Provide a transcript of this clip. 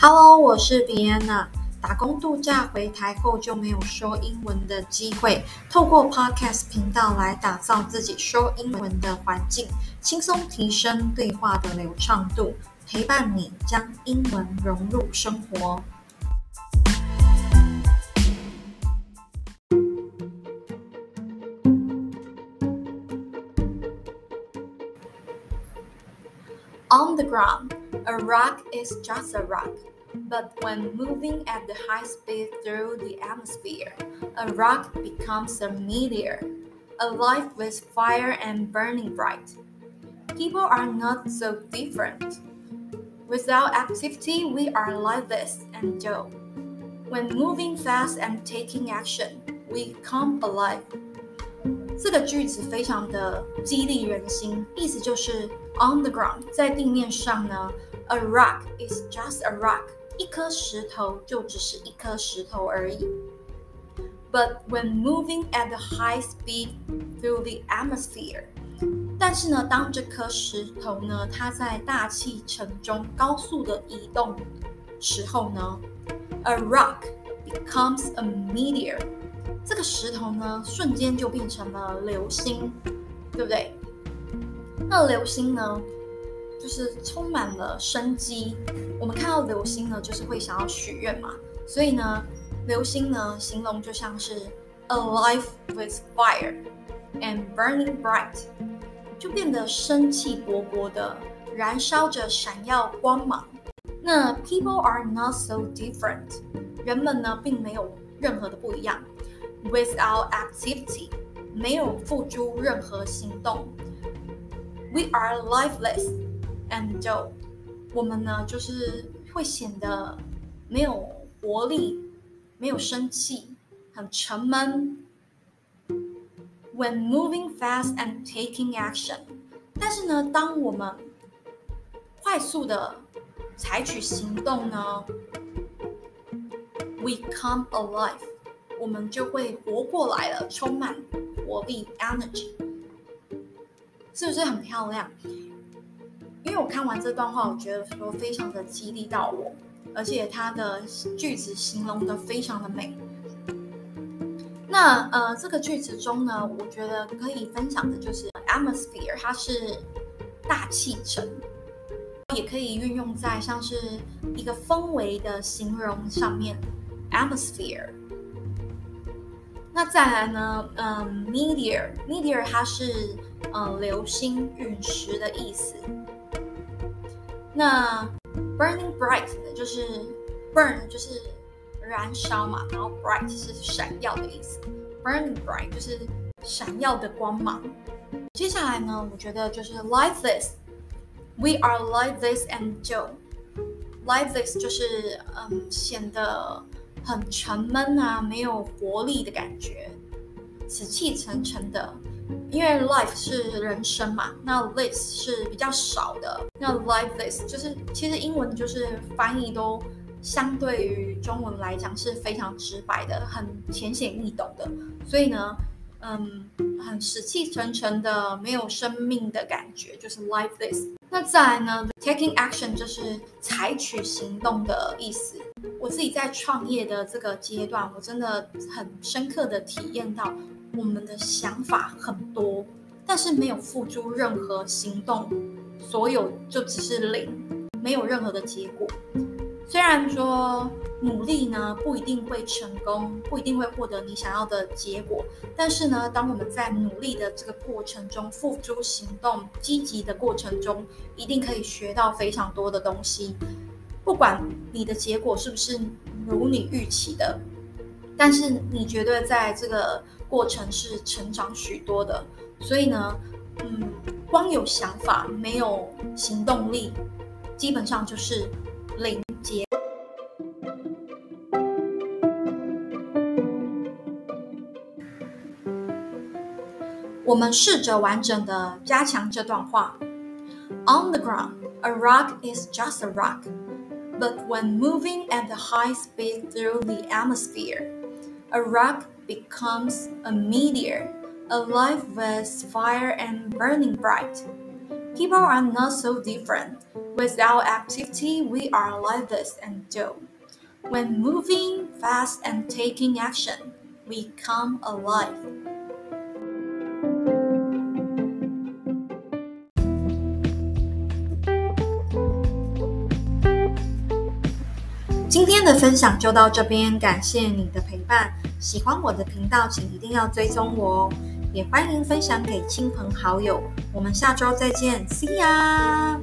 Hello，我是 Vienna。打工度假回台后就没有说英文的机会，透过 Podcast 频道来打造自己说英文的环境，轻松提升对话的流畅度，陪伴你将英文融入生活。On the ground, a rock is just a rock. But when moving at the high speed through the atmosphere, a rock becomes a meteor, alive with fire and burning bright. People are not so different. Without activity, we are lifeless and dull. When moving fast and taking action, we come alive. 这个句子非常的激励人心，意思就是 on the ground，在地面上呢，a rock is just a rock， 一颗石头就只是一颗石头而已。But when moving at the high speed through the atmosphere，但是呢，当这颗石头呢，它在大气层中高速的移动时候呢，a rock becomes a meteor。这个石头呢，瞬间就变成了流星，对不对？那流星呢，就是充满了生机。我们看到流星呢，就是会想要许愿嘛。所以呢，流星呢，形容就像是 alive with fire and burning bright，就变得生气勃勃的，燃烧着闪耀光芒。那 people are not so different，人们呢，并没有任何的不一样。Without activity，没有付诸任何行动。We are lifeless and 就，我们呢，就是会显得没有活力，没有生气，很沉闷。when moving fast and taking action。但是呢，当我们快速的采取行动呢，we come alive，我们就会活过来了，充满活力 energy。是不是很漂亮？我看完这段话，我觉得说非常的激励到我，而且它的句子形容的非常的美。那呃，这个句子中呢，我觉得可以分享的就是 atmosphere，它是大气层，也可以运用在像是一个氛围的形容上面，atmosphere。那再来呢？嗯，meteor，meteor 它是呃流星陨石的意思。那 burning bright 呢，就是 burn 就是燃烧嘛，然后 bright 是闪耀的意思。burning bright 就是闪耀的光芒。接下来呢，我觉得就是 lifeless，we are lifeless and dull。lifeless 就是嗯显得。很沉闷啊，没有活力的感觉，死气沉沉的。因为 life 是人生嘛，那 less 是比较少的，那 lifeless 就是其实英文就是翻译都相对于中文来讲是非常直白的，很浅显易懂的。所以呢，嗯，很死气沉沉的，没有生命的感觉，就是 lifeless。那再来呢，taking action 就是采取行动的意思。我自己在创业的这个阶段，我真的很深刻的体验到，我们的想法很多，但是没有付诸任何行动，所有就只是零，没有任何的结果。虽然说努力呢不一定会成功，不一定会获得你想要的结果，但是呢，当我们在努力的这个过程中付诸行动，积极的过程中，一定可以学到非常多的东西。不管你的结果是不是如你预期的，但是你绝对在这个过程是成长许多的。所以呢，嗯，光有想法没有行动力，基本上就是零结。我们试着完整的加强这段话。On the ground, a rock is just a rock. But when moving at the high speed through the atmosphere, a rock becomes a meteor, alive with fire and burning bright. People are not so different. Without activity, we are lifeless and dull. When moving fast and taking action, we come alive. 今天的分享就到这边，感谢你的陪伴。 喜欢我的频道，请一定要追踪我哦。也欢迎分享给亲朋好友，我们下周再见，See ya。